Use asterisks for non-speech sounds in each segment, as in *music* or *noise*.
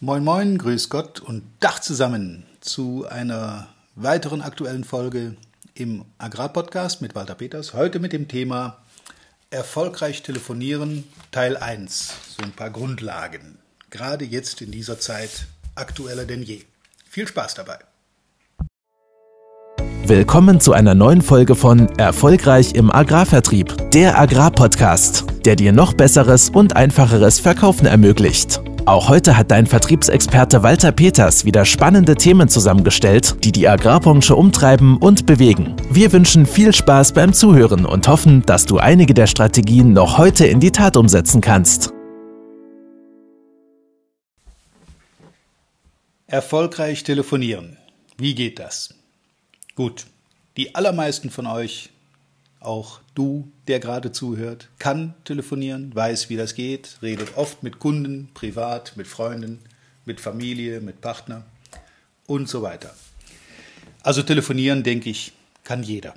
Moin Moin, Grüß Gott und Dach zusammen zu einer weiteren aktuellen Folge im Agrarpodcast mit Walter Peters. Heute mit dem Thema Erfolgreich telefonieren, Teil 1. So ein paar Grundlagen. Gerade jetzt in dieser Zeit aktueller denn je. Viel Spaß dabei. Willkommen zu einer neuen Folge von Erfolgreich im Agrarvertrieb, der Agrarpodcast, der dir noch besseres und einfacheres Verkaufen ermöglicht. Auch heute hat dein Vertriebsexperte Walter Peters wieder spannende Themen zusammengestellt, die die Agrarbranche umtreiben und bewegen. Wir wünschen viel Spaß beim Zuhören und hoffen, dass du einige der Strategien noch heute in die Tat umsetzen kannst. Erfolgreich telefonieren. Wie geht das? Gut, die allermeisten von euch auch du, der gerade zuhört, kann telefonieren, weiß, wie das geht, redet oft mit Kunden, privat, mit Freunden, mit Familie, mit Partner und so weiter. Also telefonieren, denke ich, kann jeder.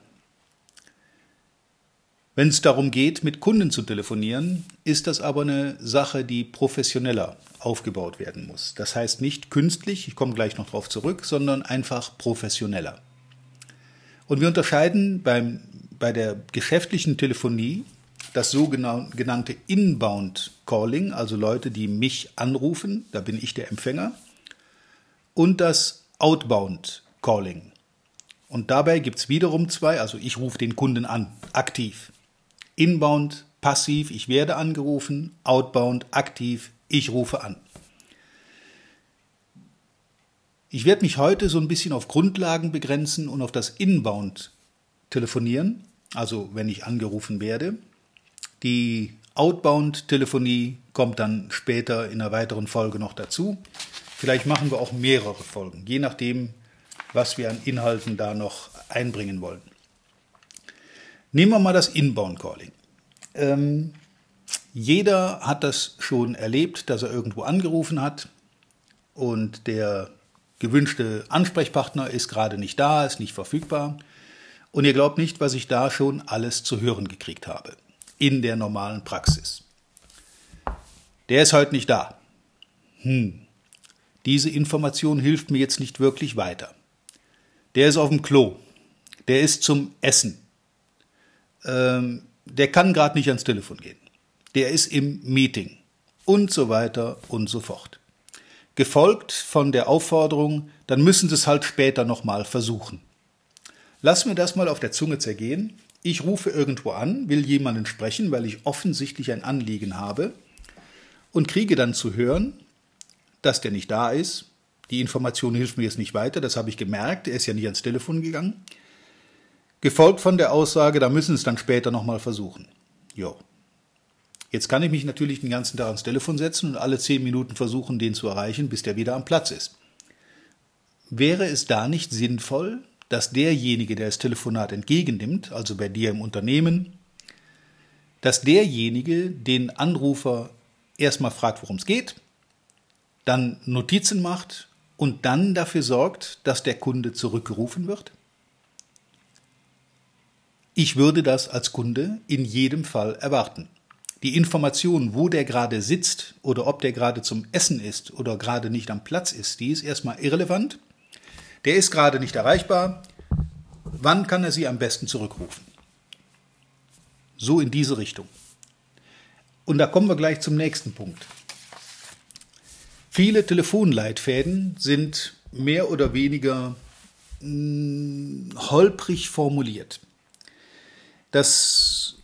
Wenn es darum geht, mit Kunden zu telefonieren, ist das aber eine Sache, die professioneller aufgebaut werden muss. Das heißt nicht künstlich, ich komme gleich noch darauf zurück, sondern einfach professioneller. Und wir unterscheiden beim bei der geschäftlichen Telefonie das sogenannte Inbound Calling, also Leute, die mich anrufen, da bin ich der Empfänger, und das Outbound Calling. Und dabei gibt es wiederum zwei, also ich rufe den Kunden an, aktiv. Inbound, passiv, ich werde angerufen, Outbound, aktiv, ich rufe an. Ich werde mich heute so ein bisschen auf Grundlagen begrenzen und auf das Inbound telefonieren also wenn ich angerufen werde. Die Outbound-Telefonie kommt dann später in einer weiteren Folge noch dazu. Vielleicht machen wir auch mehrere Folgen, je nachdem, was wir an Inhalten da noch einbringen wollen. Nehmen wir mal das Inbound-Calling. Ähm, jeder hat das schon erlebt, dass er irgendwo angerufen hat und der gewünschte Ansprechpartner ist gerade nicht da, ist nicht verfügbar. Und ihr glaubt nicht, was ich da schon alles zu hören gekriegt habe. In der normalen Praxis. Der ist heute nicht da. Hm. Diese Information hilft mir jetzt nicht wirklich weiter. Der ist auf dem Klo. Der ist zum Essen. Ähm, der kann gerade nicht ans Telefon gehen. Der ist im Meeting. Und so weiter und so fort. Gefolgt von der Aufforderung, dann müssen Sie es halt später nochmal versuchen. Lass mir das mal auf der Zunge zergehen. Ich rufe irgendwo an, will jemanden sprechen, weil ich offensichtlich ein Anliegen habe und kriege dann zu hören, dass der nicht da ist. Die Information hilft mir jetzt nicht weiter, das habe ich gemerkt, er ist ja nicht ans Telefon gegangen. Gefolgt von der Aussage, da müssen es dann später nochmal versuchen. Jo. Jetzt kann ich mich natürlich den ganzen Tag ans Telefon setzen und alle zehn Minuten versuchen, den zu erreichen, bis der wieder am Platz ist. Wäre es da nicht sinnvoll, dass derjenige, der das Telefonat entgegennimmt, also bei dir im Unternehmen, dass derjenige den Anrufer erstmal fragt, worum es geht, dann Notizen macht und dann dafür sorgt, dass der Kunde zurückgerufen wird? Ich würde das als Kunde in jedem Fall erwarten. Die Information, wo der gerade sitzt oder ob der gerade zum Essen ist oder gerade nicht am Platz ist, die ist erstmal irrelevant. Der ist gerade nicht erreichbar. Wann kann er Sie am besten zurückrufen? So in diese Richtung. Und da kommen wir gleich zum nächsten Punkt. Viele Telefonleitfäden sind mehr oder weniger mh, hm, holprig formuliert. Dass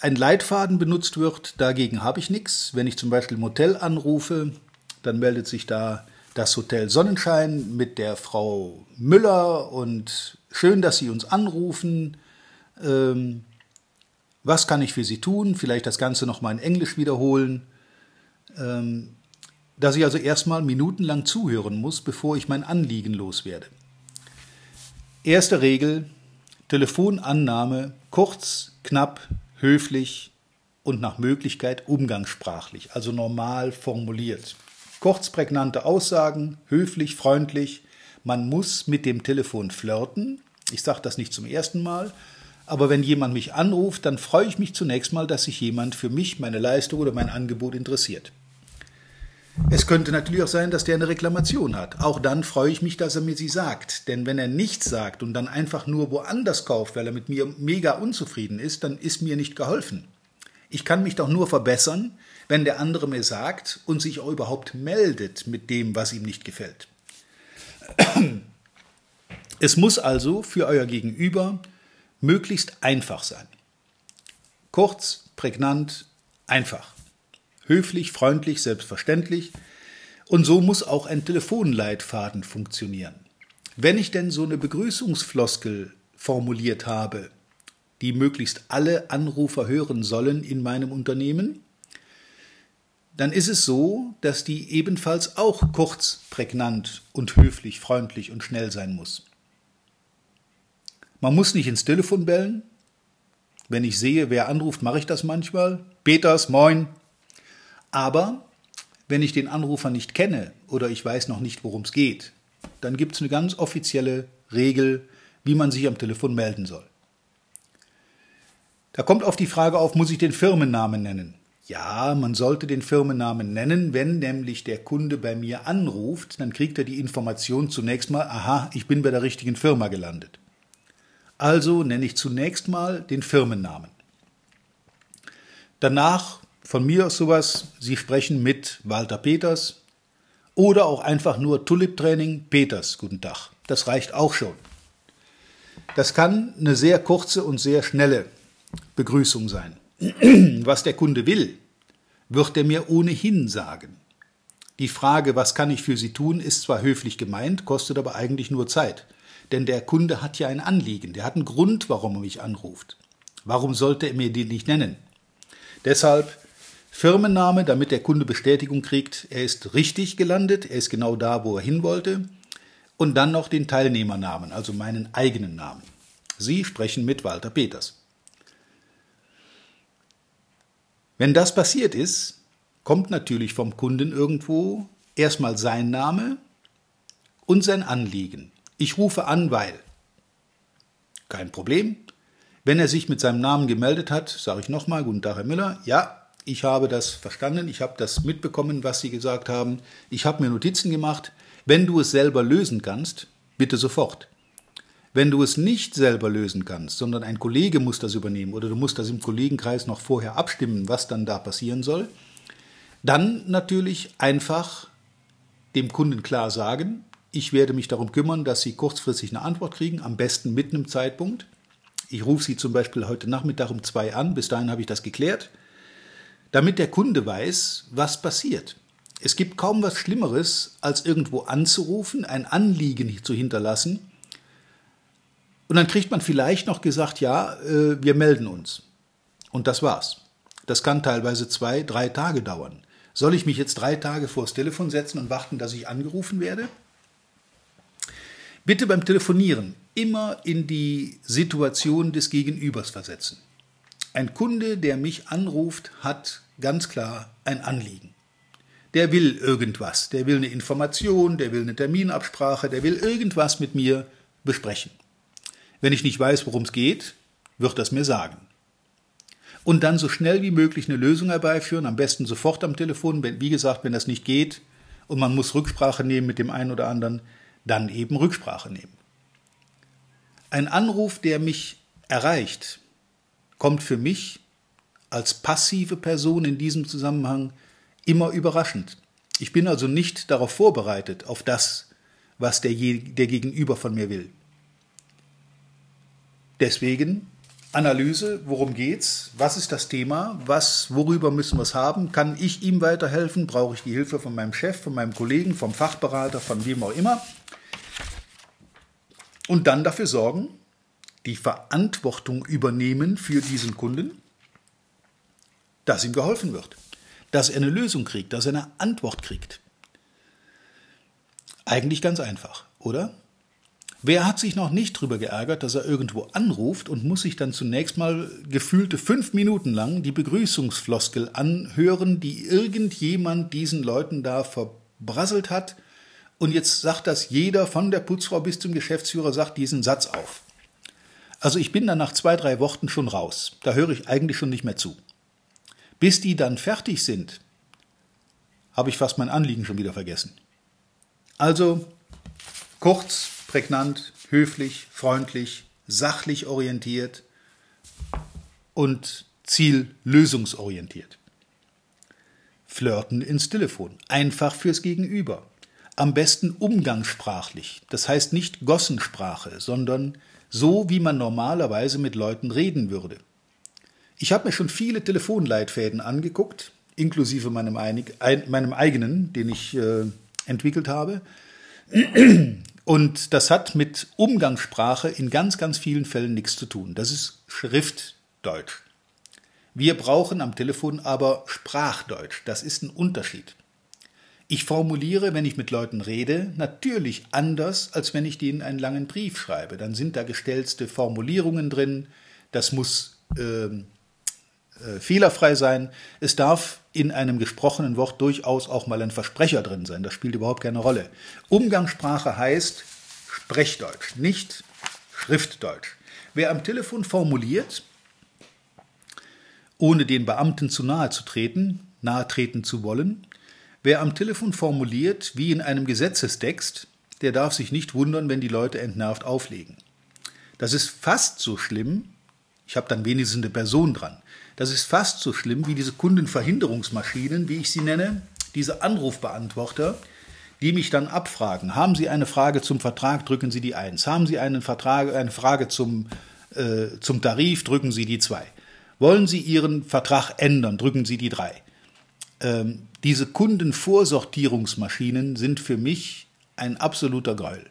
ein Leitfaden benutzt wird, dagegen habe ich nichts. Wenn ich zum Beispiel ein Hotel anrufe, dann meldet sich da das Hotel Sonnenschein mit der Frau Müller und schön, dass Sie uns anrufen. Ähm, was kann ich für Sie tun? Vielleicht das Ganze nochmal in Englisch wiederholen. Ähm, dass ich also erstmal minutenlang zuhören muss, bevor ich mein Anliegen loswerde. Erste Regel, Telefonannahme kurz, knapp, höflich und nach Möglichkeit umgangssprachlich, also normal formuliert. Kurz prägnante Aussagen, höflich, freundlich. Man muss mit dem Telefon flirten. Ich sage das nicht zum ersten Mal, aber wenn jemand mich anruft, dann freue ich mich zunächst mal, dass sich jemand für mich, meine Leistung oder mein Angebot interessiert. Es könnte natürlich auch sein, dass der eine Reklamation hat. Auch dann freue ich mich, dass er mir sie sagt. Denn wenn er nichts sagt und dann einfach nur woanders kauft, weil er mit mir mega unzufrieden ist, dann ist mir nicht geholfen. Ich kann mich doch nur verbessern, wenn der andere mir sagt und sich auch überhaupt meldet mit dem, was ihm nicht gefällt. Es muss also für euer Gegenüber möglichst einfach sein. Kurz, prägnant, einfach. Höflich, freundlich, selbstverständlich. Und so muss auch ein Telefonleitfaden funktionieren. Wenn ich denn so eine Begrüßungsfloskel formuliert habe, die möglichst alle Anrufer hören sollen in meinem Unternehmen, dann ist es so, dass die ebenfalls auch kurz, prägnant und höflich, freundlich und schnell sein muss. Man muss nicht ins Telefon bellen. Wenn ich sehe, wer anruft, mache ich das manchmal. Peters, moin. Aber wenn ich den Anrufer nicht kenne oder ich weiß noch nicht, worum es geht, dann gibt es eine ganz offizielle Regel, wie man sich am Telefon melden soll. Da kommt auf die Frage auf, muss ich den Firmennamen nennen? Ja, man sollte den Firmennamen nennen, wenn nämlich der Kunde bei mir anruft, dann kriegt er die Information zunächst mal, aha, ich bin bei der richtigen Firma gelandet. Also nenne ich zunächst mal den Firmennamen. Danach von mir aus sowas, Sie sprechen mit Walter Peters oder auch einfach nur Tulip Training Peters, guten Tag. Das reicht auch schon. Das kann eine sehr kurze und sehr schnelle Begrüßung sein. *clears throat* Was der Kunde will, wird er mir ohnehin sagen. Die Frage, was kann ich für Sie tun, ist zwar höflich gemeint, kostet aber eigentlich nur Zeit. Denn der Kunde hat ja ein Anliegen, der hat einen Grund, warum er mich anruft. Warum sollte er mir den nicht nennen? Deshalb Firmenname, damit der Kunde Bestätigung kriegt, er ist richtig gelandet, er ist genau da, wo er hin wollte. Und dann noch den Teilnehmernamen, also meinen eigenen Namen. Sie sprechen mit Walter Peters. Wenn das passiert ist, kommt natürlich vom Kunden irgendwo erstmal sein Name und sein Anliegen. Ich rufe an, weil. Kein Problem. Wenn er sich mit seinem Namen gemeldet hat, sage ich nochmal, guten Tag, Herr Müller. Ja, ich habe das verstanden, ich habe das mitbekommen, was Sie gesagt haben. Ich habe mir Notizen gemacht. Wenn du es selber lösen kannst, bitte sofort. Wenn du es nicht selber lösen kannst, sondern ein Kollege muss das übernehmen oder du musst das im Kollegenkreis noch vorher abstimmen, was dann da passieren soll, dann natürlich einfach dem Kunden klar sagen, ich werde mich darum kümmern, dass Sie kurzfristig eine Antwort kriegen, am besten mit einem Zeitpunkt. Ich rufe Sie zum Beispiel heute Nachmittag um zwei an, bis dahin habe ich das geklärt, damit der Kunde weiß, was passiert. Es gibt kaum was Schlimmeres, als irgendwo anzurufen, ein Anliegen zu hinterlassen und dann kriegt man vielleicht noch gesagt, ja, äh, wir melden uns. Und das war's. Das kann teilweise zwei, drei Tage dauern. Soll ich mich jetzt drei Tage vors Telefon setzen und warten, dass ich angerufen werde? Bitte beim Telefonieren immer in die Situation des Gegenübers versetzen. Ein Kunde, der mich anruft, hat ganz klar ein Anliegen. Der will irgendwas, der will eine Information, der will eine Terminabsprache, der will irgendwas mit mir besprechen. Wenn ich nicht weiß, worum es geht, wird das mir sagen. Und dann so schnell wie möglich eine Lösung herbeiführen, am besten sofort am Telefon, wie gesagt, wenn das nicht geht und man muss Rücksprache nehmen mit dem einen oder anderen, dann eben Rücksprache nehmen. Ein Anruf, der mich erreicht, kommt für mich als passive Person in diesem Zusammenhang immer überraschend. Ich bin also nicht darauf vorbereitet, auf das, was der, der Gegenüber von mir will. Deswegen Analyse, worum geht's? Was ist das Thema? Was, worüber müssen wir es haben? Kann ich ihm weiterhelfen? Brauche ich die Hilfe von meinem Chef, von meinem Kollegen, vom Fachberater, von wem auch immer? Und dann dafür sorgen, die Verantwortung übernehmen für diesen Kunden, dass ihm geholfen wird, dass er eine Lösung kriegt, dass er eine Antwort kriegt. Eigentlich ganz einfach, oder? Wer hat sich noch nicht darüber geärgert, dass er irgendwo anruft und muss sich dann zunächst mal gefühlte fünf Minuten lang die Begrüßungsfloskel anhören, die irgendjemand diesen Leuten da verbrasselt hat? Und jetzt sagt das jeder von der Putzfrau bis zum Geschäftsführer, sagt diesen Satz auf. Also ich bin dann nach zwei, drei Worten schon raus. Da höre ich eigentlich schon nicht mehr zu. Bis die dann fertig sind, habe ich fast mein Anliegen schon wieder vergessen. Also kurz, prägnant, höflich, freundlich, sachlich orientiert und ziellösungsorientiert. Flirten ins Telefon, einfach fürs Gegenüber. Am besten umgangssprachlich, das heißt nicht Gossensprache, sondern so, wie man normalerweise mit Leuten reden würde. Ich habe mir schon viele Telefonleitfäden angeguckt, inklusive meinem, einig, ein, meinem eigenen, den ich äh, entwickelt habe. Und das hat mit Umgangssprache in ganz, ganz vielen Fällen nichts zu tun. Das ist Schriftdeutsch. Wir brauchen am Telefon aber Sprachdeutsch. Das ist ein Unterschied. Ich formuliere, wenn ich mit Leuten rede, natürlich anders, als wenn ich denen einen langen Brief schreibe. Dann sind da gestellte Formulierungen drin. Das muss ähm, äh, fehlerfrei sein. Es darf in einem gesprochenen Wort durchaus auch mal ein Versprecher drin sein. Das spielt überhaupt keine Rolle. Umgangssprache heißt Sprechdeutsch, nicht Schriftdeutsch. Wer am Telefon formuliert, ohne den Beamten zu nahe zu treten, nahe treten zu wollen, wer am Telefon formuliert wie in einem Gesetzestext, der darf sich nicht wundern, wenn die Leute entnervt auflegen. Das ist fast so schlimm, ich habe dann wenigstens eine Person dran, das ist fast so schlimm wie diese Kundenverhinderungsmaschinen, wie ich sie nenne, diese Anrufbeantworter, die mich dann abfragen. Haben Sie eine Frage zum Vertrag, drücken Sie die 1. Haben Sie einen Vertrag, eine Frage zum, äh, zum Tarif, drücken Sie die 2. Wollen Sie Ihren Vertrag ändern, drücken Sie die 3. Ähm, diese Kundenvorsortierungsmaschinen sind für mich ein absoluter Gräuel.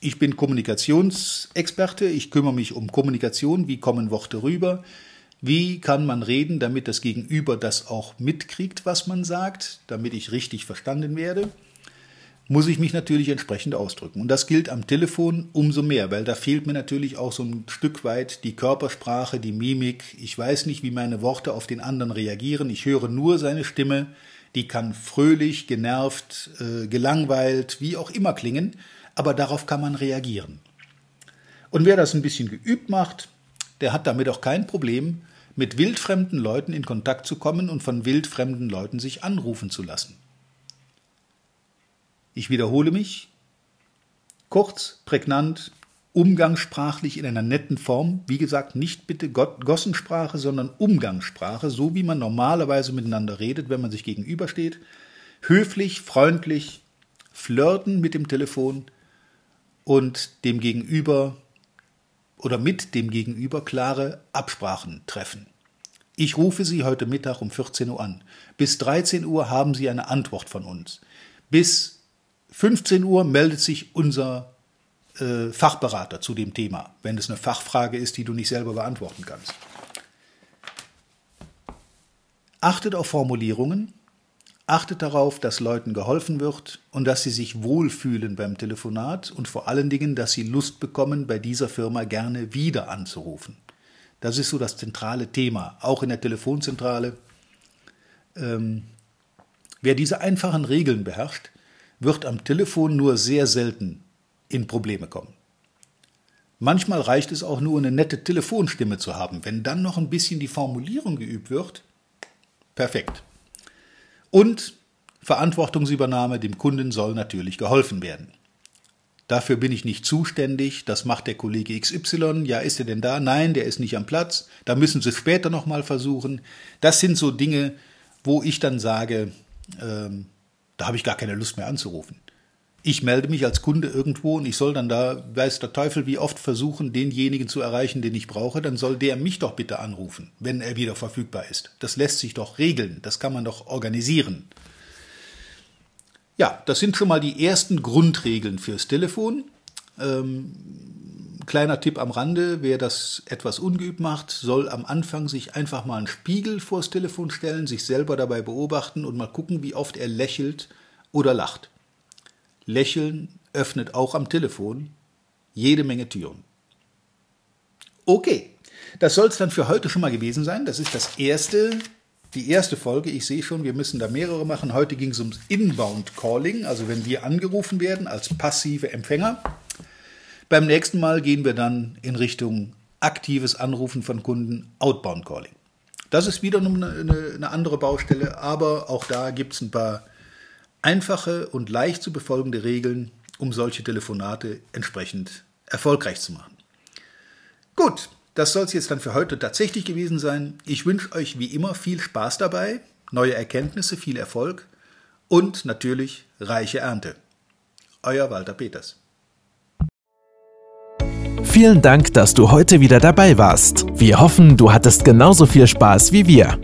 Ich bin Kommunikationsexperte, ich kümmere mich um Kommunikation, wie kommen Worte rüber, wie kann man reden, damit das Gegenüber das auch mitkriegt, was man sagt, damit ich richtig verstanden werde, muss ich mich natürlich entsprechend ausdrücken. Und das gilt am Telefon umso mehr, weil da fehlt mir natürlich auch so ein Stück weit die Körpersprache, die Mimik. Ich weiß nicht, wie meine Worte auf den anderen reagieren. Ich höre nur seine Stimme. Die kann fröhlich, genervt, äh, gelangweilt, wie auch immer klingen, aber darauf kann man reagieren. Und wer das ein bisschen geübt macht, der hat damit auch kein Problem, mit wildfremden Leuten in Kontakt zu kommen und von wildfremden Leuten sich anrufen zu lassen. Ich wiederhole mich. Kurz, prägnant, umgangssprachlich in einer netten Form. Wie gesagt, nicht bitte Gossensprache, sondern Umgangssprache, so wie man normalerweise miteinander redet, wenn man sich gegenübersteht. Höflich, freundlich, flirten mit dem Telefon und dem Gegenüber oder mit dem Gegenüber klare Absprachen treffen. Ich rufe Sie heute Mittag um 14 Uhr an. Bis 13 Uhr haben Sie eine Antwort von uns. Bis 15 Uhr meldet sich unser äh, Fachberater zu dem Thema, wenn es eine Fachfrage ist, die du nicht selber beantworten kannst. Achtet auf Formulierungen, Achtet darauf, dass Leuten geholfen wird und dass sie sich wohlfühlen beim Telefonat und vor allen Dingen, dass sie Lust bekommen, bei dieser Firma gerne wieder anzurufen. Das ist so das zentrale Thema, auch in der Telefonzentrale. Ähm, wer diese einfachen Regeln beherrscht, wird am Telefon nur sehr selten in Probleme kommen. Manchmal reicht es auch nur, eine nette Telefonstimme zu haben. Wenn dann noch ein bisschen die Formulierung geübt wird, perfekt. Und Verantwortungsübernahme, dem Kunden soll natürlich geholfen werden. Dafür bin ich nicht zuständig, das macht der Kollege XY. Ja, ist er denn da? Nein, der ist nicht am Platz. Da müssen Sie später nochmal versuchen. Das sind so Dinge, wo ich dann sage, ähm, da habe ich gar keine Lust mehr anzurufen. Ich melde mich als Kunde irgendwo und ich soll dann da, weiß der Teufel, wie oft versuchen, denjenigen zu erreichen, den ich brauche, dann soll der mich doch bitte anrufen, wenn er wieder verfügbar ist. Das lässt sich doch regeln, das kann man doch organisieren. Ja, das sind schon mal die ersten Grundregeln fürs Telefon. Ähm, kleiner Tipp am Rande, wer das etwas ungeübt macht, soll am Anfang sich einfach mal einen Spiegel vors Telefon stellen, sich selber dabei beobachten und mal gucken, wie oft er lächelt oder lacht. Lächeln öffnet auch am Telefon jede Menge Türen. Okay, das soll es dann für heute schon mal gewesen sein. Das ist das erste, die erste Folge. Ich sehe schon, wir müssen da mehrere machen. Heute ging es ums Inbound Calling, also wenn wir angerufen werden als passive Empfänger. Beim nächsten Mal gehen wir dann in Richtung aktives Anrufen von Kunden, Outbound Calling. Das ist wieder eine, eine andere Baustelle, aber auch da gibt es ein paar einfache und leicht zu befolgende Regeln, um solche Telefonate entsprechend erfolgreich zu machen. Gut, das soll es jetzt dann für heute tatsächlich gewesen sein. Ich wünsche euch wie immer viel Spaß dabei, neue Erkenntnisse, viel Erfolg und natürlich reiche Ernte. Euer Walter Peters. Vielen Dank, dass du heute wieder dabei warst. Wir hoffen, du hattest genauso viel Spaß wie wir.